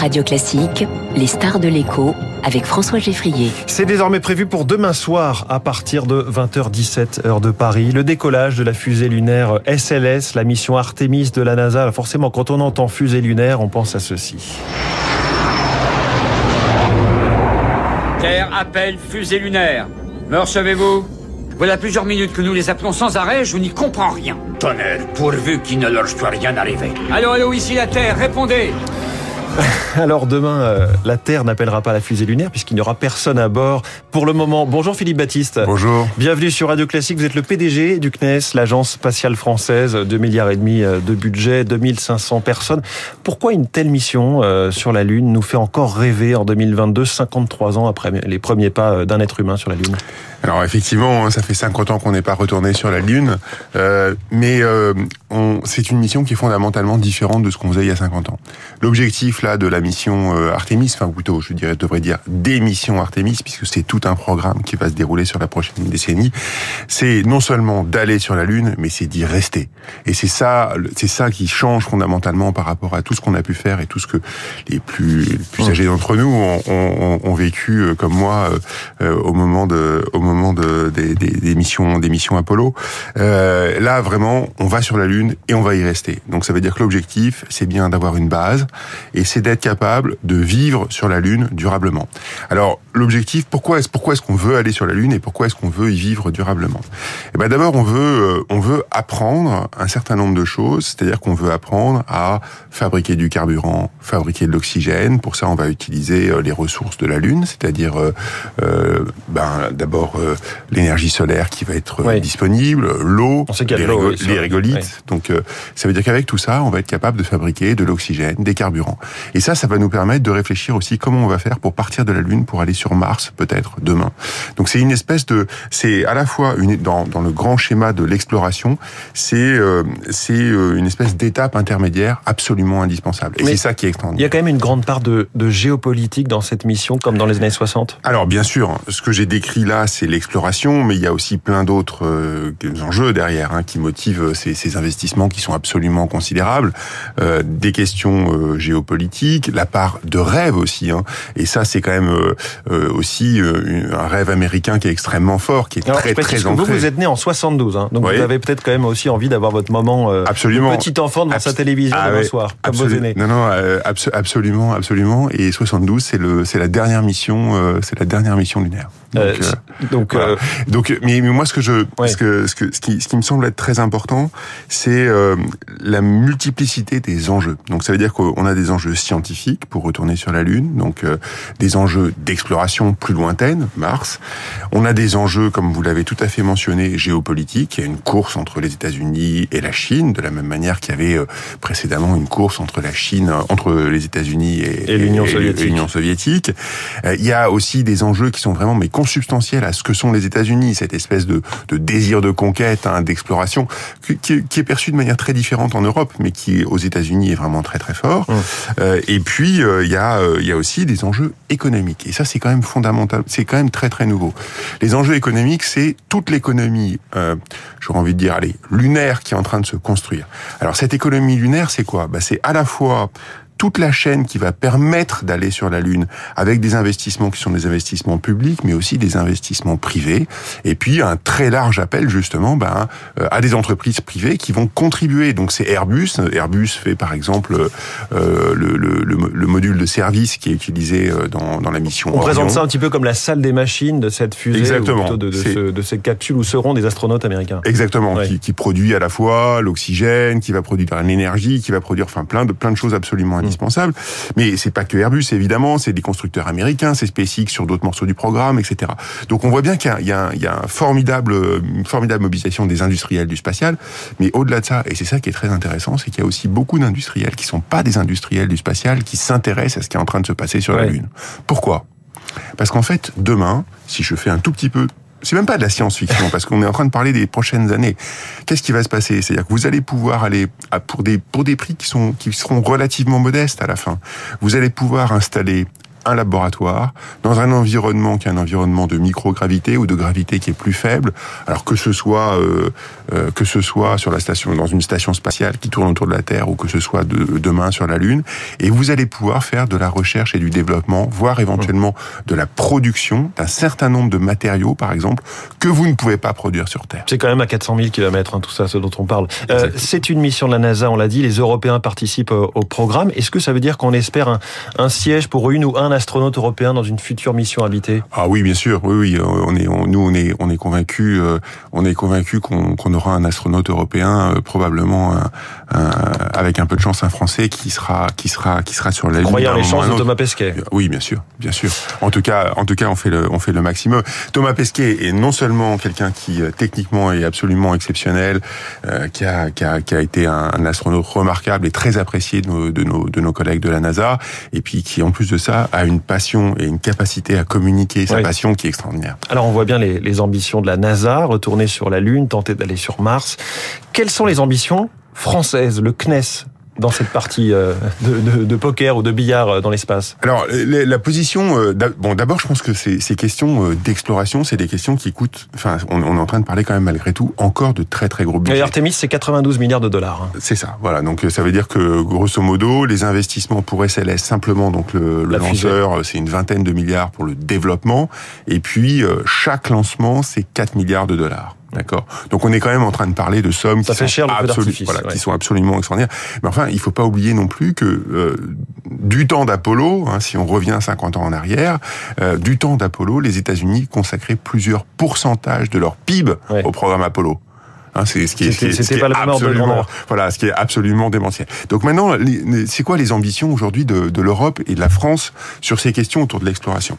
Radio Classique, les stars de l'écho avec François Geffrier. C'est désormais prévu pour demain soir à partir de 20h17 heure de Paris. Le décollage de la fusée lunaire SLS, la mission Artemis de la NASA. Forcément, quand on entend fusée lunaire, on pense à ceci. Terre appelle fusée lunaire. Me recevez-vous? Voilà plusieurs minutes que nous les appelons sans arrêt, je n'y comprends rien. Tonnerre, pourvu qu'il ne leur soit rien arrivé. Allô, allô, ici la Terre, répondez Alors demain, euh, la Terre n'appellera pas la fusée lunaire puisqu'il n'y aura personne à bord pour le moment. Bonjour Philippe Baptiste. Bonjour. Bienvenue sur Radio Classique. Vous êtes le PDG du CNES, l'agence spatiale française, 2 milliards et demi euh, de budget, 2500 personnes. Pourquoi une telle mission euh, sur la Lune nous fait encore rêver en 2022, 53 ans après les premiers pas d'un être humain sur la Lune? Alors effectivement, hein, ça fait 50 ans qu'on n'est pas retourné sur la Lune, euh, mais c'est une mission qui est fondamentalement différente de ce qu'on faisait il y a 50 ans. L'objectif là de la mission euh, Artemis, enfin plutôt je dirais, devrais dire des missions Artemis, puisque c'est tout un programme qui va se dérouler sur la prochaine décennie, c'est non seulement d'aller sur la Lune, mais c'est d'y rester. Et c'est ça, c'est ça qui change fondamentalement par rapport à tout ce qu'on a pu faire et tout ce que les plus, les plus âgés d'entre nous ont, ont, ont, vécu euh, comme moi euh, au moment de, au moment de, des, des, des missions, des missions Apollo. Euh, là, vraiment, on va sur la Lune et on va y rester. Donc, ça veut dire que l'objectif, c'est bien d'avoir une base et c'est d'être capable de vivre sur la Lune durablement. Alors, l'objectif, pourquoi est-ce pourquoi est-ce qu'on veut aller sur la Lune et pourquoi est-ce qu'on veut y vivre durablement? Eh ben, d'abord, on veut euh, on veut apprendre un certain nombre de choses, c'est-à-dire qu'on veut apprendre à fabriquer du carburant, fabriquer de l'oxygène. Pour ça, on va utiliser euh, les ressources de la Lune, c'est-à-dire euh, ben, d'abord euh, l'énergie solaire qui va être Oui. disponible, l'eau, les, de l'eau, rigo- oui, ça. les régolithes. Oui. Donc euh, ça veut dire qu'avec tout ça, on va être capable de fabriquer de l'oxygène, des carburants. Et ça, ça va nous permettre de réfléchir aussi comment on va faire pour partir de la Lune pour aller sur Mars peut-être demain. Donc c'est une espèce de, c'est à la fois une, dans, dans le grand schéma de l'exploration, c'est euh, euh, une espèce d'étape intermédiaire absolument indispensable. Et c'est ça qui est Il y extraordinaire. a quand même une grande part de, de géopolitique dans cette mission, comme dans les années 60. Alors bien sûr, ce que j'ai décrit là, c'est l'exploration, mais il y a aussi plein d'autres euh, enjeux derrière hein, qui motivent ces, ces investissements qui sont absolument considérables. Euh, des questions euh, géopolitiques, la part de rêve aussi, hein, et ça c'est quand même aussi un rêve américain qui est extrêmement fort, qui est Alors, très très que vous, ancré. vous êtes né en 72, hein, donc Oui. vous avez peut-être quand même aussi envie d'avoir votre moment Absolument. petit enfant devant Abs- sa télévision Ah demain soir, comme vos aînés. Non, non, abso- absolument, absolument. Et 72, c'est le, c'est la dernière mission, c'est la dernière mission lunaire. Donc, Euh, euh, donc, voilà. euh, Donc, mais, mais moi, ce que je, Ouais. ce que, ce que, ce qui, ce qui me semble être très important, c'est euh, la multiplicité des enjeux. Donc, ça veut dire qu'on a des enjeux scientifiques pour retourner sur la Lune, donc euh, des enjeux d'exploration plus lointaine, Mars. On a des enjeux, comme vous l'avez tout à fait mentionné, géopolitiques. Il y a une course entre les États-Unis et la Chine, de la même manière qu'il y avait euh, précédemment une course entre la Chine, entre les États-Unis et, Et l'Union soviétique. soviétique. Euh, Il y a aussi des enjeux qui sont vraiment mais consubstantiels à ce que sont les États-Unis, cette espèce de, de désir de conquête, hein, d'exploration, qui, est perçu de manière très différente en Europe, mais qui aux États-Unis est vraiment très très fort. Hum. Euh, et puis euh, il y a euh, il y a aussi des enjeux économiques. Et ça c'est quand même fondamental, c'est quand même très très nouveau. Les enjeux économiques, c'est toute l'économie, euh, j'aurais envie de dire, allez, lunaire qui est en train de se construire. Alors cette économie lunaire, c'est quoi? Bah, C'est à la fois toute la chaîne qui va permettre d'aller sur la Lune avec des investissements qui sont des investissements publics, mais aussi des investissements privés. Et puis un très large appel justement ben, euh, à des entreprises privées qui vont contribuer. Donc c'est Airbus. Airbus fait par exemple euh, le, le, le, le module de service qui est utilisé euh, dans, dans la mission. on présente ça un petit peu comme la salle des machines de cette fusée, Exactement. ou plutôt de, de, ce- de cette capsule où seront des astronautes américains. Exactement, Ouais. qui, qui produit à la fois l'oxygène, qui va produire l'énergie, qui va produire enfin plein de plein de choses absolument Indispensables. Mais c'est pas que Airbus évidemment, c'est des constructeurs américains, c'est SpaceX sur d'autres morceaux du programme, etc. Donc on voit bien qu'il y a, il y a un- il y a un formidable, une formidable mobilisation des industriels du spatial. Mais au-delà de ça, et c'est ça qui est très intéressant, c'est qu'il y a aussi beaucoup d'industriels qui sont pas des industriels du spatial, qui s'intéressent à ce qui est en train de se passer sur la. Lune. Pourquoi? Parce qu'en fait, demain, si je fais un tout petit peu c'est même pas de la science-fiction parce qu'on est en train de parler des prochaines années. Qu'est-ce qui va se passer? C'est-à-dire que vous allez pouvoir aller à- pour des pour des prix qui sont qui seront relativement modestes à la fin. Vous allez pouvoir installer un laboratoire dans un environnement qui est un environnement de microgravité ou de gravité qui est plus faible. Alors que ce soit euh, euh, que ce soit sur la station dans une station spatiale qui tourne autour de la Terre ou que ce soit de, demain sur la Lune, et vous allez pouvoir faire de la recherche et du développement, voire éventuellement de la production d'un certain nombre de matériaux, par exemple, que vous ne pouvez pas produire sur Terre. C'est quand même à 400 000 km, tout ça, ce dont on parle. Euh, c'est une mission de la NASA, on l'a dit, les Européens participent au, programme. Est-ce que ça veut dire qu'on espère un, un, siège pour une ou un astronaute européen dans une future mission habitée Ah oui, bien sûr, oui, oui. On est, nous, on est, on est convaincus, euh, on est convaincu qu'on aura un astronaute européen, euh, probablement un, un, avec un peu de chance un Français qui sera, qui sera, qui sera sur la Lune. Croyant les chances de Thomas Pesquet. Oui, bien sûr, bien sûr. En tout cas, en tout cas, on fait le, on fait le maximum. Thomas Pesquet est non seulement quelqu'un qui techniquement est absolument exceptionnel, euh, qui, a, qui, a, qui a été un, un astronaute remarquable et très apprécié de nos, de nos, de nos collègues de la NASA, et puis qui en plus de ça a une passion et une capacité à communiquer sa passion qui est extraordinaire. Alors on voit bien les, les ambitions de la NASA, retourner sur la Lune, tenter d'aller sur Mars. Quelles sont les ambitions françaises, le CNES dans cette partie euh, de, de, de, poker ou de billard euh, dans l'espace Alors, la position, euh, bon, d'abord, je pense que ces, ces questions d'exploration, c'est des questions qui coûtent. Enfin, on, on, est en train de parler quand même malgré tout encore de très très gros budgets. Et Artemis, c'est 92 milliards de dollars. Hein. C'est ça, voilà. Donc, ça veut dire que grosso modo, les investissements pour SLS simplement, donc le, le lanceur, c'est une vingtaine de milliards pour le développement, et puis chaque lancement, c'est 4 milliards de dollars. D'accord. Donc on est quand même en train de parler de sommes qui, sont cher, voilà, qui sont absolument extraordinaires. Mais enfin, il faut pas oublier non plus que euh, du temps d'Apollo, hein, si on revient 50 ans en arrière, euh, du temps d'Apollo, les États-Unis consacraient plusieurs pourcentages de leur PIB ouais. au programme Apollo. Hein, c'est ce qui est, ce qui est absolument, voilà, ce qui est absolument démentiel. Donc maintenant, c'est quoi les ambitions aujourd'hui de, de l'Europe et de la France sur ces questions autour de l'exploration?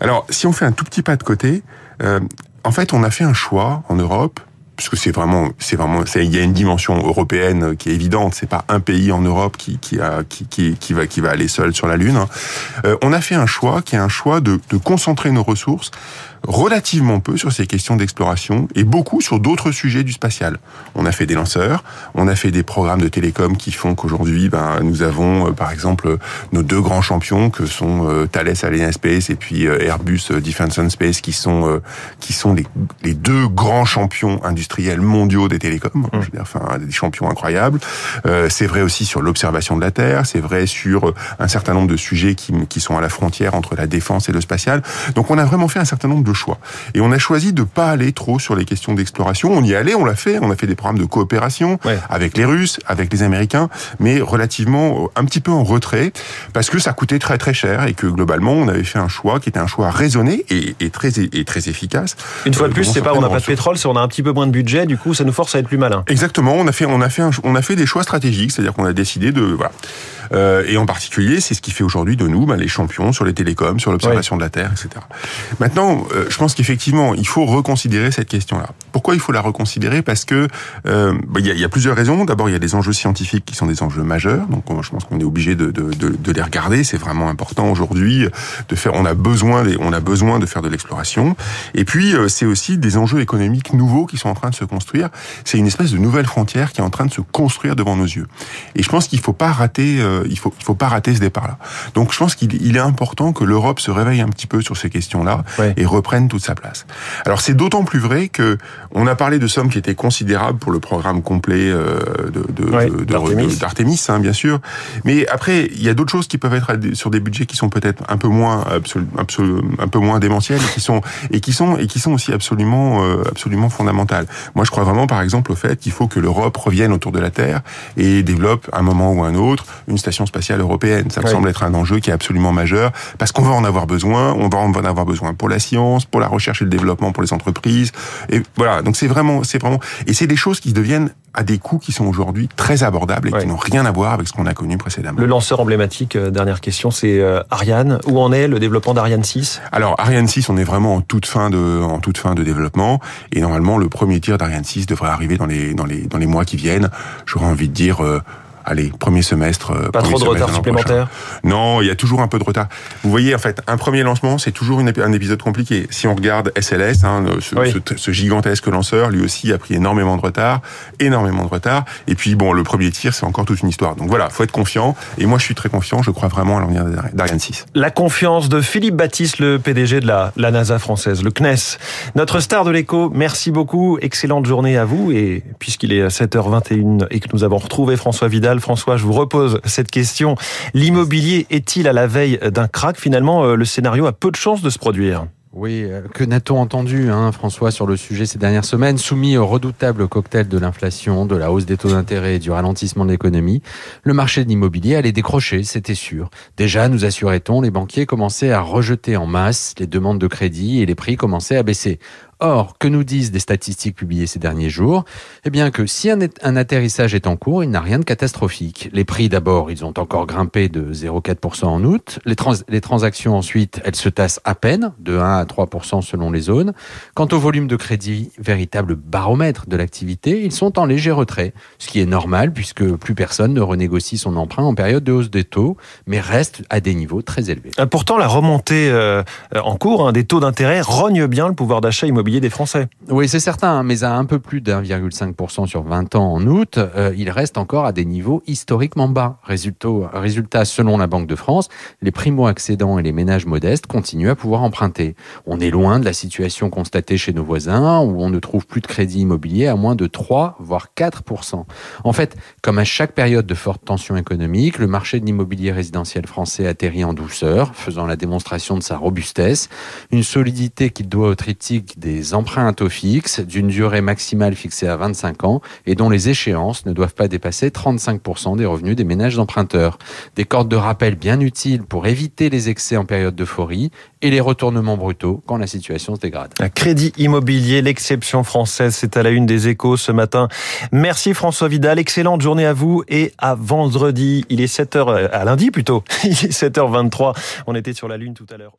Alors, si on fait un tout petit pas de côté, euh, en fait, on a fait un choix en Europe puisque c'est vraiment, c'est vraiment, il y a une dimension européenne qui est évidente. C'est pas un pays en Europe qui qui va qui va aller seul sur la lune. Euh, on a fait un choix qui est un choix de, de concentrer nos ressources relativement peu sur ces questions d'exploration et beaucoup sur d'autres sujets du spatial. On a fait des lanceurs, on a fait des programmes de télécom qui font qu'aujourd'hui, ben, nous avons, euh, par exemple, nos deux grands champions que sont euh, Thales Alenia Space et puis euh, Airbus Defence and Space, qui sont euh, qui sont les, les, deux grands champions industriels mondiaux des télécoms. Mmh. Je veux dire, enfin, des champions incroyables. C'est vrai aussi sur l'observation de la Terre. C'est vrai sur un certain nombre de sujets qui, qui sont à la frontière entre la défense et le spatial. Donc, on a vraiment fait un certain nombre de choix. Et on a choisi de pas aller trop sur les questions d'exploration. On y allait, on l'a fait. On a fait des programmes de coopération ouais. avec les Russes, avec les Américains, mais relativement un petit peu en retrait parce que ça coûtait très très cher et que globalement on avait fait un choix qui était un choix raisonné et, et très et très efficace. Une fois de plus, c'est pas on n'a pas de pétrole, c'est on a un petit peu moins de budget. Du coup, ça nous force à être plus malin. Exactement. On a fait on a fait un, on a fait des choix stratégiques, c'est-à-dire qu'on a décidé de voilà. Euh, et en particulier, c'est ce qui fait aujourd'hui de nous ben, les champions sur les télécoms, sur l'observation oui. de la Terre, etc. Maintenant, euh, je pense qu'effectivement, il faut reconsidérer cette question-là. Pourquoi il faut la reconsidérer? Parce que euh, y, a, y, a, plusieurs raisons. D'abord, il y a des enjeux scientifiques qui sont des enjeux majeurs, donc je pense qu'on est obligé de, de, de, de, les regarder. C'est vraiment important aujourd'hui de faire. On a besoin, on a besoin de faire de l'exploration. Et puis, c'est aussi des enjeux économiques nouveaux qui sont en train de se construire. C'est une espèce de nouvelle frontière qui est en train de se construire devant nos yeux. Et je pense qu'il faut pas rater il faut il faut pas rater ce départ-là. Donc je pense qu'il est important que l'Europe se réveille un petit peu sur ces questions-là ouais. et reprenne toute sa place. Alors c'est d'autant plus vrai que on a parlé de sommes qui étaient considérables pour le programme complet euh, de d'Artemis, ouais, hein, bien sûr. Mais après il y a d'autres choses qui peuvent être sur des budgets qui sont peut-être un peu moins absolu, absolu, un peu moins démentiels et qui sont et qui sont et qui sont aussi absolument euh, absolument fondamentales. Moi je crois vraiment par exemple au fait qu'il faut que l'Europe revienne autour de la Terre et développe à un moment ou un autre une station spatiale européenne. Ça me semble être un enjeu qui est absolument majeur parce qu'on va en avoir besoin. On va en avoir besoin pour la science, pour la recherche et le développement, pour les entreprises. Et voilà. Donc c'est vraiment, c'est vraiment, et c'est des choses qui deviennent à des coûts qui sont aujourd'hui très abordables et qui n'ont rien à voir avec ce qu'on a connu précédemment. Le lanceur emblématique, euh, dernière question, c'est euh, Ariane. Où en est le développement d'Ariane 6 Alors Ariane 6, on est vraiment en toute fin de, en toute fin de développement et normalement le premier tir d'Ariane 6 devrait arriver dans les, dans les, dans les mois qui viennent. J'aurais envie de dire. Euh, allez, premier semestre. euh, Pas premier trop de retard supplémentaire prochain. Non, il y a toujours un peu de retard. Vous voyez, en fait, un premier lancement, c'est toujours une un épisode compliqué. Si on regarde SLS, hein, ce, Oui. ce- ce gigantesque lanceur, lui aussi a pris énormément de retard, énormément de retard. Et puis, bon, le premier tir, c'est encore toute une histoire. Donc voilà, faut être confiant. Et moi, je suis très confiant. Je crois vraiment à l'avenir d'Ari- d'Ariane 6. La confiance de Philippe Baptiste, le PDG de la, la NASA française, le CNES. Notre star de l'écho, merci beaucoup. Excellente journée à vous. Et puisqu'il est 7h21 et que nous avons retrouvé François Vidal, François, je vous repose cette question. L'immobilier est-il à la veille d'un crack Finalement, euh, le scénario a peu de chances de se produire. Oui, euh, que n'a-t-on entendu, hein, François, sur le sujet ces dernières semaines Soumis au redoutable cocktail de l'inflation, de la hausse des taux d'intérêt et du ralentissement de l'économie, le marché de l'immobilier allait décrocher, c'était sûr. Déjà, nous assurait-on, les banquiers commençaient à rejeter en masse les demandes de crédit et les prix commençaient à baisser. Or, que nous disent des statistiques publiées ces derniers jours? Eh bien que si un, atterrissage est en cours, il n'a rien de catastrophique. Les prix d'abord, ils ont encore grimpé de 0,4% en août. Les, trans- les transactions ensuite, elles se tassent à peine, de 1 à 3% selon les zones. Quant au volume de crédit, véritable baromètre de l'activité, ils sont en léger retrait, ce qui est normal puisque plus personne ne renégocie son emprunt en période de hausse des taux, mais reste à des niveaux très élevés. Euh, Pourtant, la remontée euh, en cours hein, des taux d'intérêt rogne bien le pouvoir d'achat immobilier des Français. Oui, c'est certain, hein, mais à un peu plus d'1,5% sur 20 ans en août, euh, il reste encore à des niveaux historiquement bas. Résultat, résultat, selon la Banque de France, les primo-accédants et les ménages modestes continuent à pouvoir emprunter. On est loin de la situation constatée chez nos voisins, où on ne trouve plus de crédit immobilier à moins de 3, voire 4%. En fait, comme à chaque période de forte tension économique, le marché de l'immobilier résidentiel français atterrit en douceur, faisant la démonstration de sa robustesse, une solidité qu'il doit au triptyque des emprunts à taux fixe d'une durée maximale fixée à 25 ans et dont les échéances ne doivent pas dépasser 35% des revenus des ménages emprunteurs. Des cordes de rappel bien utiles pour éviter les excès en période d'euphorie et les retournements brutaux quand la situation se dégrade. Un crédit immobilier, l'exception française, c'est à la une des échos ce matin. Merci François Vidal, excellente journée à vous et à vendredi. Il est 7h, à lundi plutôt, il est 7h23. On était sur la lune tout à l'heure.